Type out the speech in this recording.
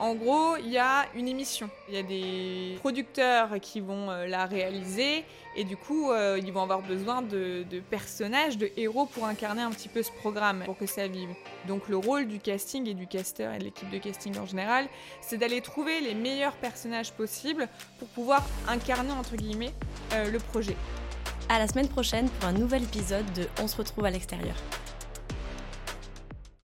En gros, il y a une émission. Il y a des producteurs qui vont euh, la réaliser et du coup, euh, ils vont avoir besoin de, personnages, de héros pour incarner un petit peu ce programme, pour que ça vive. Donc le rôle du casting et du caster et de l'équipe de casting en général, c'est d'aller trouver les meilleurs personnages possibles pour pouvoir incarner, entre guillemets, euh, le projet. À la semaine prochaine pour un nouvel épisode de On se retrouve à l'extérieur.